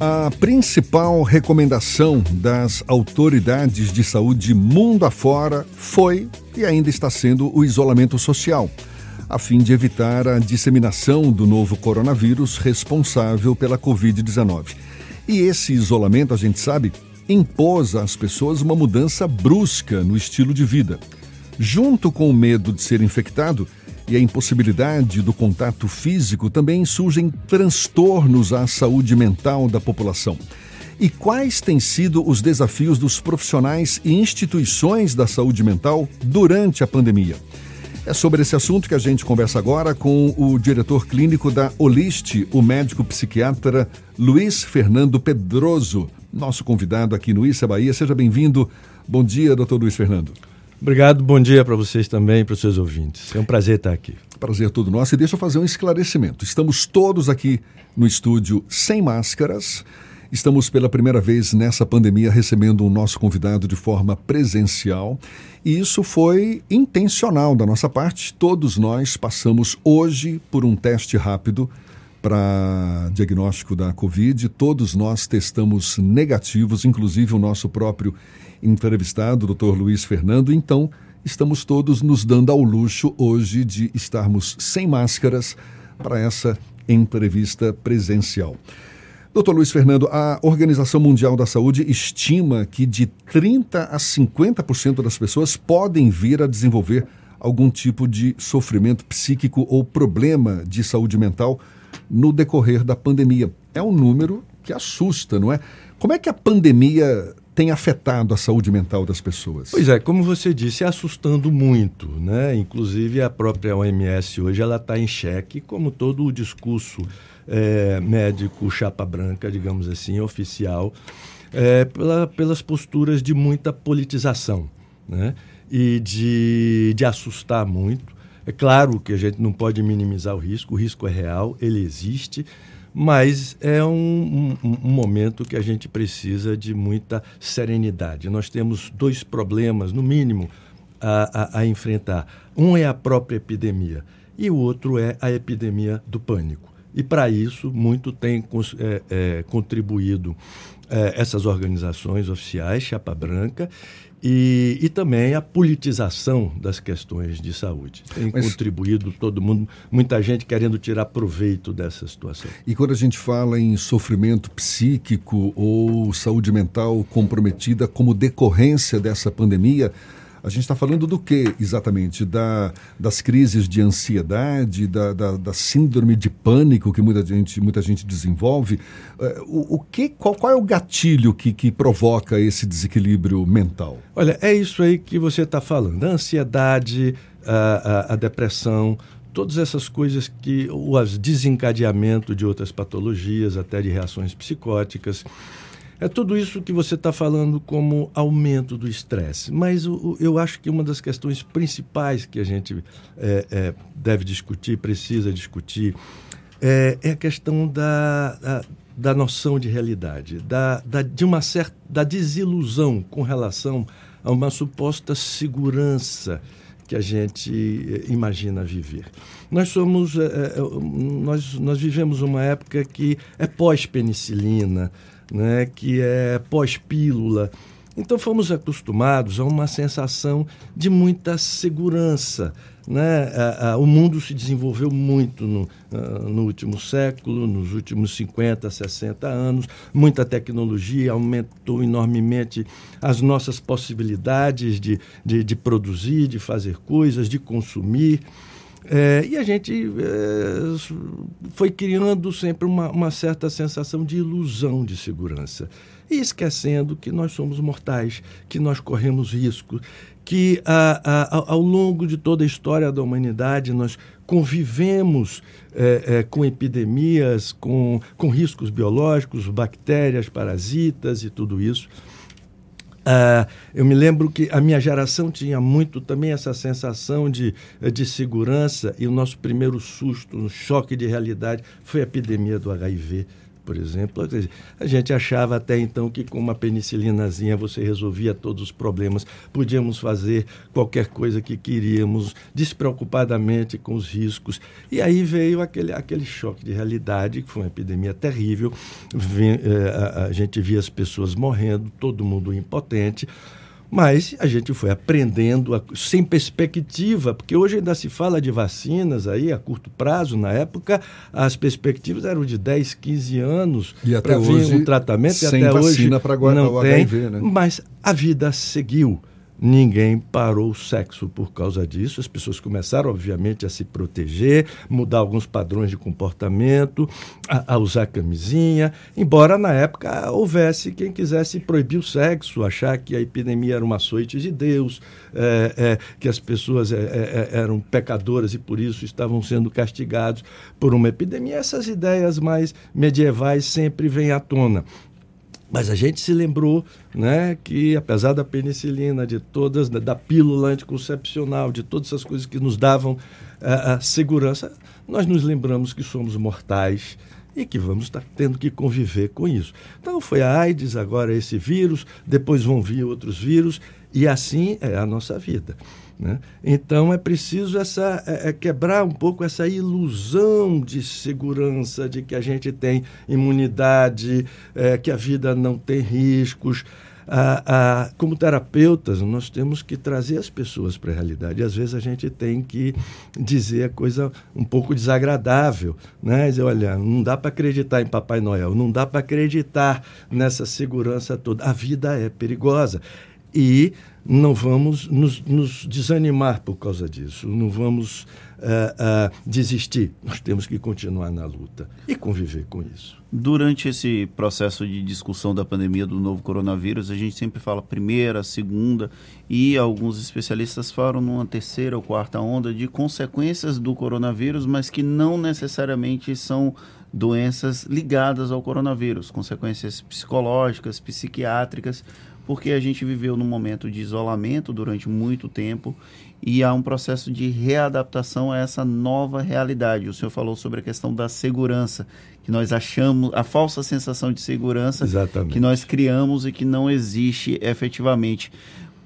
A principal recomendação das autoridades de saúde mundo afora foi e ainda está sendo o isolamento social, a fim de evitar a disseminação do novo coronavírus responsável pela Covid-19. E esse isolamento, a gente sabe, impôs às pessoas uma mudança brusca no estilo de vida. Junto com o medo de ser infectado, e a impossibilidade do contato físico também surgem transtornos à saúde mental da população. E quais têm sido os desafios dos profissionais e instituições da saúde mental durante a pandemia? É sobre esse assunto que a gente conversa agora com o diretor clínico da Oliste, o médico psiquiatra Luiz Fernando Pedroso, nosso convidado aqui no Issa Bahia. Seja bem-vindo. Bom dia, doutor Luiz Fernando. Obrigado, bom dia para vocês também para os seus ouvintes. É um prazer estar aqui. Prazer todo nosso. E deixa eu fazer um esclarecimento. Estamos todos aqui no estúdio sem máscaras. Estamos pela primeira vez nessa pandemia recebendo o nosso convidado de forma presencial. E isso foi intencional da nossa parte. Todos nós passamos hoje por um teste rápido para diagnóstico da Covid. Todos nós testamos negativos, inclusive o nosso próprio entrevistado, Dr. Luiz Fernando. Então, estamos todos nos dando ao luxo hoje de estarmos sem máscaras para essa entrevista presencial. Doutor Luiz Fernando, a Organização Mundial da Saúde estima que de 30 a 50% das pessoas podem vir a desenvolver algum tipo de sofrimento psíquico ou problema de saúde mental no decorrer da pandemia. É um número que assusta, não é? Como é que a pandemia tem afetado a saúde mental das pessoas? Pois é, como você disse, é assustando muito, né? Inclusive a própria OMS hoje ela está em xeque, como todo o discurso é, médico chapa branca, digamos assim, oficial, é, pela, pelas posturas de muita politização, né? E de, de assustar muito. É claro que a gente não pode minimizar o risco, o risco é real, ele existe mas é um, um, um, momento que a gente precisa de muita serenidade. Nós temos dois problemas, no mínimo, a, a, a enfrentar. Um é a própria epidemia e o outro é a epidemia do pânico. E para isso, muito tem é, é, contribuído é, essas organizações oficiais, Chapa Branca, e, e também a politização das questões de saúde. Tem Mas, contribuído todo mundo, muita gente querendo tirar proveito dessa situação. E quando a gente fala em sofrimento psíquico ou saúde mental comprometida como decorrência dessa pandemia, a gente está falando do que exatamente? Da, das crises de ansiedade, da, da, da, síndrome de pânico que muita gente, muita gente desenvolve. É, o, o que, qual, qual, é o gatilho que, que provoca esse desequilíbrio mental? Olha, é isso aí que você está falando. A ansiedade, a, a, a depressão, todas essas coisas que o desencadeamento de outras patologias, até de reações psicóticas. É tudo isso que você está falando como aumento do estresse. Mas o, eu acho que uma das questões principais que a gente é, é, deve discutir, precisa discutir, é, é a questão da, da, da, noção de realidade, da, da, de uma certa da desilusão com relação a uma suposta segurança que a gente é, imagina viver. Nós somos, é, é, nós, nós vivemos uma época que é pós-penicilina, né, que é pós-pílula. Então fomos acostumados a uma sensação de muita segurança. Né? o mundo se desenvolveu muito no, no último século, nos últimos 50, 60 anos. Muita tecnologia aumentou enormemente as nossas possibilidades de, de, de produzir, de fazer coisas, de consumir. É, e a gente é, foi criando sempre uma, uma, certa sensação de ilusão de segurança. E esquecendo que nós somos mortais, que nós corremos risco, que a, a, ao longo de toda a história da humanidade nós convivemos é, é com epidemias, com, com riscos biológicos, bactérias, parasitas e tudo isso. Uh, eu me lembro que a minha geração tinha muito também essa sensação de, de segurança e o nosso primeiro susto, um choque de realidade, foi a epidemia do HIV por exemplo. A gente achava até então que com uma penicilinazinha você resolvia todos os problemas, podíamos fazer qualquer coisa que queríamos, despreocupadamente com os riscos. E aí veio aquele, aquele choque de realidade, que foi uma epidemia terrível. Eh, a, a gente via as pessoas morrendo, todo mundo impotente. Mas a gente foi aprendendo a, sem perspectiva, porque hoje ainda se fala de vacinas aí a curto prazo. Na época, as perspectivas eram de 10, 15 anos para vir um tratamento. Sem e até vacina hoje para não tem, HIV, né? Mas a vida seguiu. Ninguém parou o sexo por causa disso. As pessoas começaram, obviamente, a se proteger, mudar alguns padrões de comportamento, a, a, usar camisinha. Embora na época houvesse quem quisesse proibir o sexo, achar que a epidemia era uma açoite de Deus, é, é, que as pessoas é, é, é eram pecadoras e por isso estavam sendo castigados por uma epidemia. Essas ideias mais medievais sempre vêm à tona. Mas a gente se lembrou né, que, apesar da penicilina, de todas, da pílula anticoncepcional, de todas essas coisas que nos davam uh, a segurança, nós nos lembramos que somos mortais e que vamos estar tendo que conviver com isso. Então foi a AIDS, agora esse vírus, depois vão vir outros vírus, e assim é a nossa vida. Né? Então é preciso essa, é, é quebrar um pouco essa ilusão de segurança, de que a gente tem imunidade, é, que a vida não tem riscos. Como terapeutas, nós temos que trazer as pessoas para a realidade. Às vezes a gente tem que dizer a coisa um pouco desagradável. Né? Dizer, olha, não dá para acreditar em Papai Noel, não dá para acreditar nessa segurança toda. A vida é perigosa. E não vamos nos, nos, desanimar por causa disso, não vamos uh, uh, desistir. Nós temos que continuar na luta e conviver com isso. Durante esse processo de discussão da pandemia do novo coronavírus, a gente sempre fala primeira, segunda, e alguns especialistas falam numa terceira ou quarta onda de consequências do coronavírus, mas que não necessariamente são doenças ligadas ao coronavírus, consequências psicológicas, psiquiátricas porque a gente viveu num momento de isolamento durante muito tempo e há um processo de readaptação a essa nova realidade. O senhor falou sobre a questão da segurança, que nós achamos, a falsa sensação de segurança Exatamente. que nós criamos e que não existe efetivamente.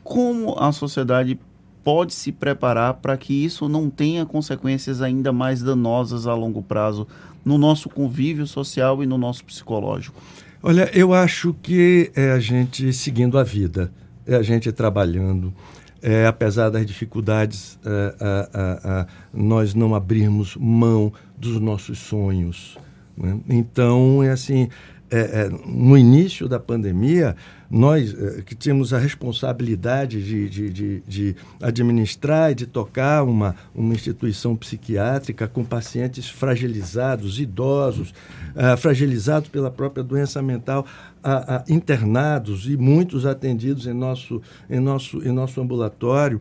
Como a sociedade pode se preparar para que isso não tenha consequências ainda mais danosas a longo prazo no nosso convívio social e no nosso psicológico? Olha, eu acho que é a gente seguindo a vida, é a gente trabalhando. É, apesar das dificuldades, é, nós não abrirmos mão dos nossos sonhos. Né? Então, é assim, é, é, no início da pandemia, nós é, que tínhamos a responsabilidade de, de, de, de, administrar e de tocar uma, uma instituição psiquiátrica com pacientes fragilizados, idosos, uh, fragilizados pela própria doença mental, uh, uh, internados e muitos atendidos em nosso, em nosso, em nosso ambulatório.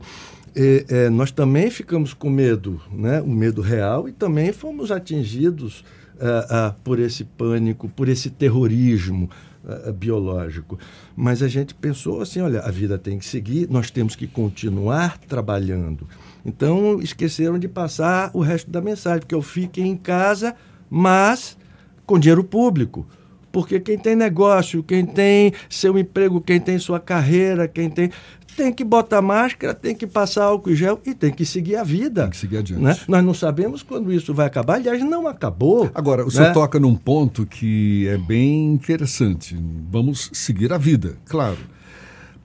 E, é, nós também ficamos com medo, né? o medo real, e também fomos atingidos uh, uh, por esse pânico, por esse terrorismo uh, biológico. Mas a gente pensou assim: olha, a vida tem que seguir, nós temos que continuar trabalhando. Então esqueceram de passar o resto da mensagem, porque eu fiquei em casa, mas com dinheiro público. Porque quem tem negócio, quem tem seu emprego, quem tem sua carreira, quem tem tem que botar máscara, tem que passar álcool em gel e tem que seguir a vida. Tem que seguir adiante. Né? Nós não sabemos quando isso vai acabar, aliás, não acabou. Agora, o né? senhor toca num ponto que é bem interessante. Vamos seguir a vida, claro.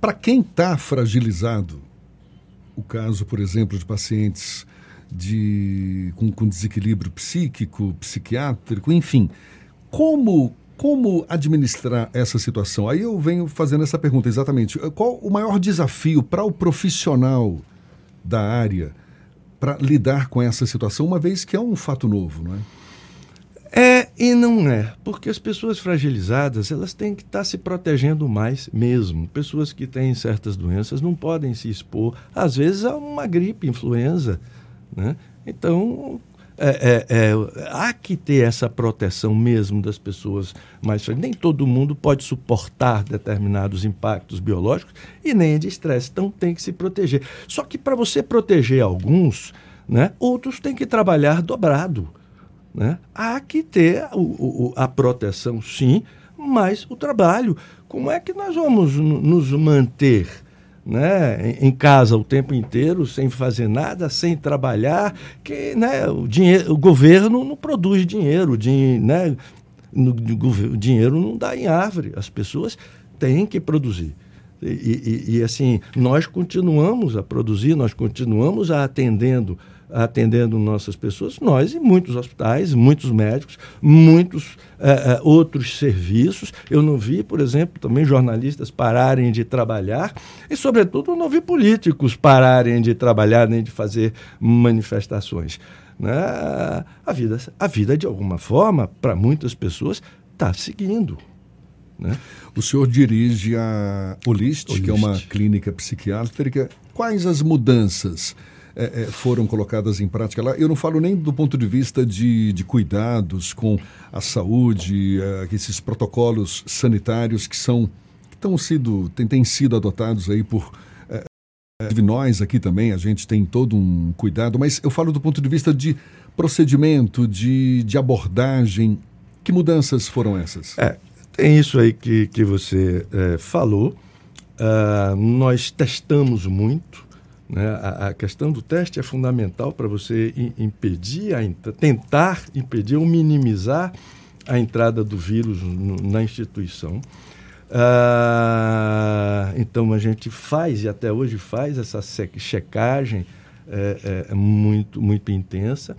Para quem está fragilizado, o caso, por exemplo, de pacientes de, com, com desequilíbrio psíquico, psiquiátrico, enfim, como como administrar essa situação? Aí eu venho fazendo essa pergunta exatamente. Qual o maior desafio para o profissional da área para lidar com essa situação, uma vez que é um fato novo, não é? É e não é, porque as pessoas fragilizadas elas têm que estar se protegendo mais mesmo. Pessoas que têm certas doenças não podem se expor, às vezes, a uma gripe, influenza. Né? Então, é, é, é, há que ter essa proteção mesmo das pessoas mais Nem todo mundo pode suportar determinados impactos biológicos e nem de estresse, então tem que se proteger. Só que para você proteger alguns, né, outros têm que trabalhar dobrado. Né? Há que ter o, o, a proteção, sim, mas o trabalho. Como é que nós vamos nos manter né, em casa o tempo inteiro, sem fazer nada, sem trabalhar? Que né, o, dinheiro, o governo não produz dinheiro, o, din, né, o dinheiro não dá em árvore. As pessoas têm que produzir. E, e, e, assim, nós continuamos a produzir, nós continuamos a atendendo atendendo nossas pessoas, nós e muitos hospitais, muitos médicos, muitos é, é, outros serviços. Eu não vi, por exemplo, também jornalistas pararem de trabalhar e, sobretudo, não vi políticos pararem de trabalhar nem de fazer manifestações. Né? A, vida, a vida, de alguma forma, para muitas pessoas, está seguindo. Né? O senhor dirige a Olist, Olist, que é uma clínica psiquiátrica. Quais as mudanças? É, é, foram colocadas em prática lá. Eu não falo nem do ponto de vista de, de cuidados com a saúde, é, esses protocolos sanitários que são que estão sido, têm, têm sido adotados aí por é, é, nós aqui também, a gente tem todo um cuidado, mas eu falo do ponto de vista de procedimento, de, de abordagem. Que mudanças foram essas? É, tem isso aí que, que você é, falou. Uh, nós testamos muito? A, a, questão do teste é fundamental para você impedir, a, tentar impedir ou minimizar a entrada do vírus na instituição. Ah, então a gente faz, e até hoje faz, essa checagem é, é muito, muito intensa.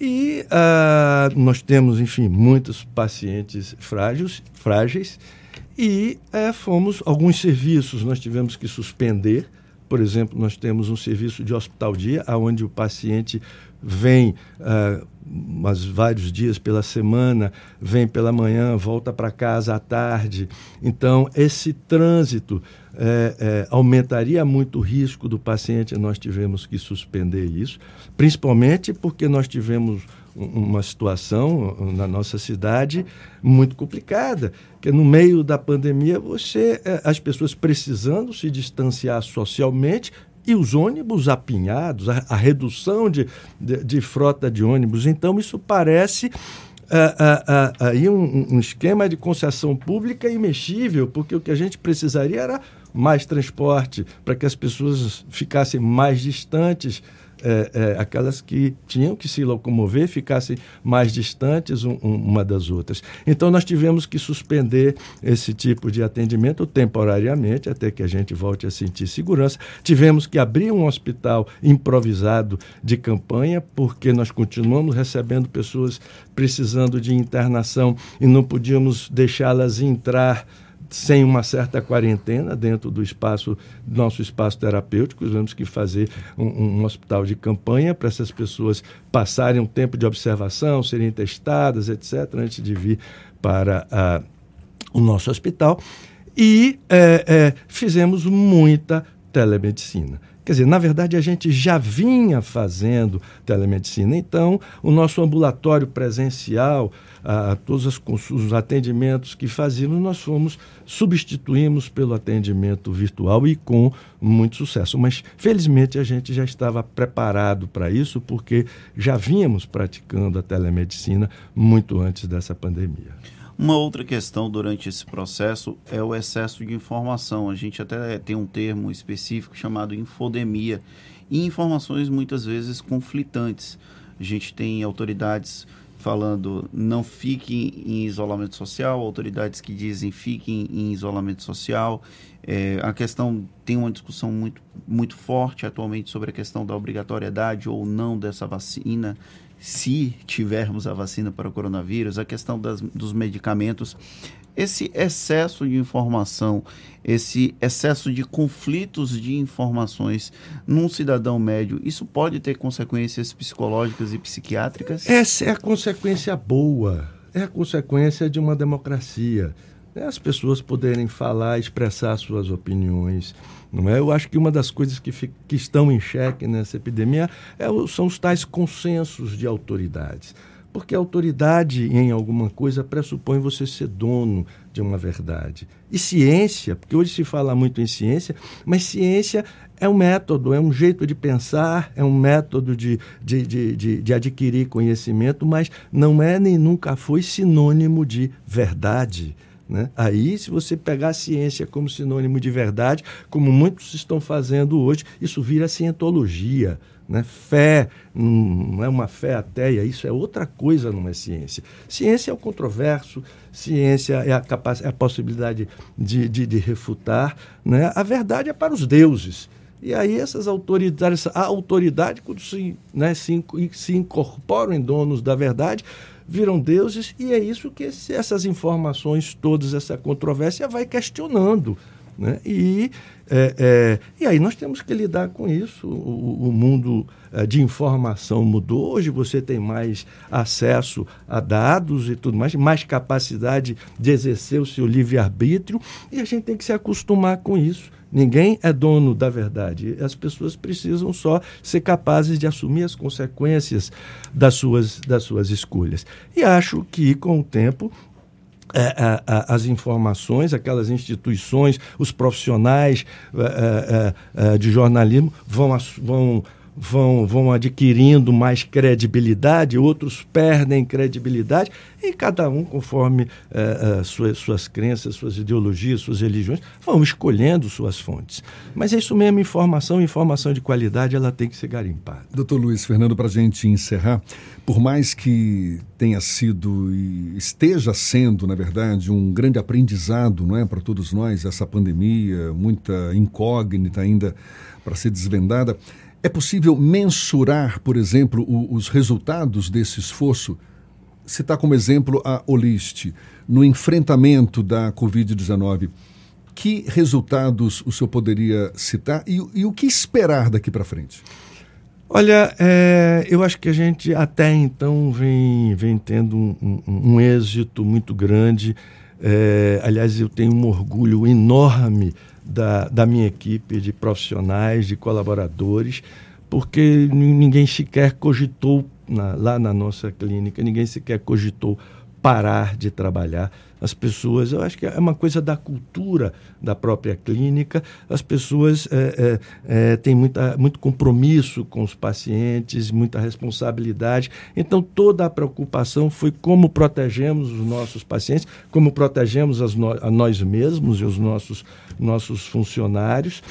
E ah, nós temos, enfim, muitos pacientes frágeis, frágeis e é, fomos, alguns serviços nós tivemos que suspender, por exemplo, nós temos um serviço de hospital-dia, onde o paciente vem uh, mas vários dias pela semana, vem pela manhã, volta para casa à tarde. Então, esse trânsito é, é, aumentaria muito o risco do paciente, nós tivemos que suspender isso, principalmente porque nós tivemos uma situação na nossa cidade muito complicada, que no meio da pandemia você é, as pessoas precisando se distanciar socialmente e os ônibus apinhados, a, a redução de, de, de, frota de ônibus. Então, isso parece uh, uh, uh, aí um, um, esquema de concessão pública imexível, porque o que a gente precisaria era mais transporte para que as pessoas ficassem mais distantes é, é, aquelas que tinham que se locomover ficassem mais distantes um, um, uma das outras. Então, nós tivemos que suspender esse tipo de atendimento temporariamente, até que a gente volte a sentir segurança. Tivemos que abrir um hospital improvisado de campanha, porque nós continuamos recebendo pessoas precisando de internação e não podíamos deixá-las entrar sem uma certa quarentena dentro do espaço nosso espaço terapêutico, temos que fazer um, um hospital de campanha para essas pessoas passarem um tempo de observação, serem testadas, etc., antes de vir para uh, o nosso hospital. E é, é, fizemos muita telemedicina. Quer dizer, na verdade, a gente já vinha fazendo telemedicina. Então, o nosso ambulatório presencial, a, todos os, os atendimentos que fazíamos, nós fomos, substituímos pelo atendimento virtual e com muito sucesso. Mas, felizmente, a gente já estava preparado para isso, porque já vínhamos praticando a telemedicina muito antes dessa pandemia. Uma outra questão durante esse processo é o excesso de informação. A gente até tem um termo específico chamado infodemia e informações muitas vezes conflitantes. A gente tem autoridades falando não fiquem em isolamento social, autoridades que dizem fiquem em isolamento social. É, a questão tem uma discussão muito, muito forte atualmente sobre a questão da obrigatoriedade ou não dessa vacina se tivermos a vacina para o coronavírus, a questão das, dos medicamentos, esse excesso de informação, esse excesso de conflitos de informações num cidadão médio, isso pode ter consequências psicológicas e psiquiátricas? Essa é a consequência boa, é a consequência de uma democracia. É as pessoas poderem falar, expressar suas opiniões. Não é? Eu acho que uma das coisas que, que estão em xeque nessa epidemia é, são os tais consensos de autoridades. Porque autoridade em alguma coisa pressupõe você ser dono de uma verdade. E ciência, porque hoje se fala muito em ciência, mas ciência é um método, é um jeito de pensar, é um método de, de, de, de, de adquirir conhecimento, mas não é nem nunca foi sinônimo de verdade. Né? Aí, se você pegar a ciência como sinônimo de verdade, como muitos estão fazendo hoje, isso vira cientologia. Né? Fé não é uma fé ateia, isso é outra coisa, não é ciência. Ciência é o controverso, ciência é a, capac é a possibilidade de, de, de refutar. Né? A verdade é para os deuses. E aí essas autoridades, a autoridade, quando se, né, se, se incorporam em donos da verdade, viram deuses, e é isso que esse, essas informações todas, essa controvérsia vai questionando. Né? E, é, é, e aí nós temos que lidar com isso. O, o mundo é, de informação mudou. Hoje você tem mais acesso a dados e tudo mais, mais capacidade de exercer o seu livre-arbítrio, e a gente tem que se acostumar com isso. Ninguém é dono da verdade. As pessoas precisam só ser capazes de assumir as consequências das suas, das suas escolhas. E acho que, com o tempo, é, é, as informações, aquelas instituições, os profissionais é de jornalismo vão, vão vão, vão adquirindo mais credibilidade, outros perdem credibilidade, e cada um, conforme é, suas, suas crenças, suas ideologias, suas religiões, vão escolhendo suas fontes. Mas é isso mesmo, informação, informação de qualidade, ela tem que ser garimpada. Doutor Luiz Fernando, para a gente encerrar, por mais que tenha sido e esteja sendo, na verdade, um grande aprendizado não é, para todos nós, essa pandemia, muita incógnita ainda para ser desvendada, é possível mensurar, por exemplo, o, os resultados desse esforço? Citar como exemplo a Olist, no enfrentamento da Covid-19. Que resultados o senhor poderia citar e, e o que esperar daqui para frente? Olha, é, eu acho que a gente até então vem, vem tendo um, um, um êxito muito grande. É, aliás, eu tenho um orgulho enorme da, da minha equipe de profissionais, de colaboradores, porque ninguém sequer cogitou, na, lá na nossa clínica, ninguém sequer cogitou parar de trabalhar. As pessoas, eu acho que é uma coisa da cultura da própria clínica, as pessoas é, é, é, têm muita, muito compromisso com os pacientes, muita responsabilidade. Então, toda a preocupação foi como protegemos os nossos pacientes, como protegemos no, a nós mesmos e os nossos, nossos funcionários.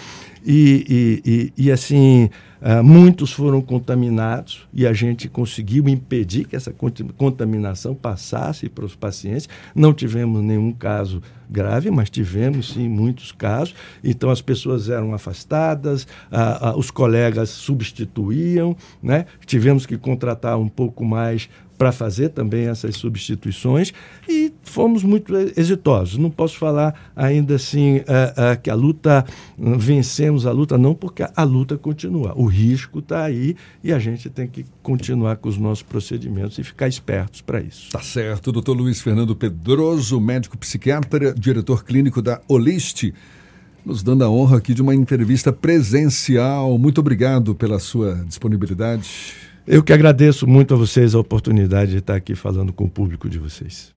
E, e, e, e assim, uh, muitos foram contaminados e a gente conseguiu impedir que essa contaminação passasse para os pacientes. Não tivemos nenhum caso grave, mas tivemos sim muitos casos. Então as pessoas eram afastadas, uh, uh, os colegas substituíam, né? tivemos que contratar um pouco mais para fazer também essas substituições e fomos muito exitosos. Não posso falar ainda assim uh, uh, que a luta, vencemos a luta, não, porque a, a luta continua. O risco está aí e a gente tem que continuar com os nossos procedimentos e ficar espertos para isso. Tá certo. Doutor Luiz Fernando Pedroso, médico psiquiatra, diretor clínico da Oliste nos dando a honra aqui de uma entrevista presencial. Muito obrigado pela sua disponibilidade. Eu que agradeço muito a vocês a oportunidade de estar aqui falando com o público de vocês.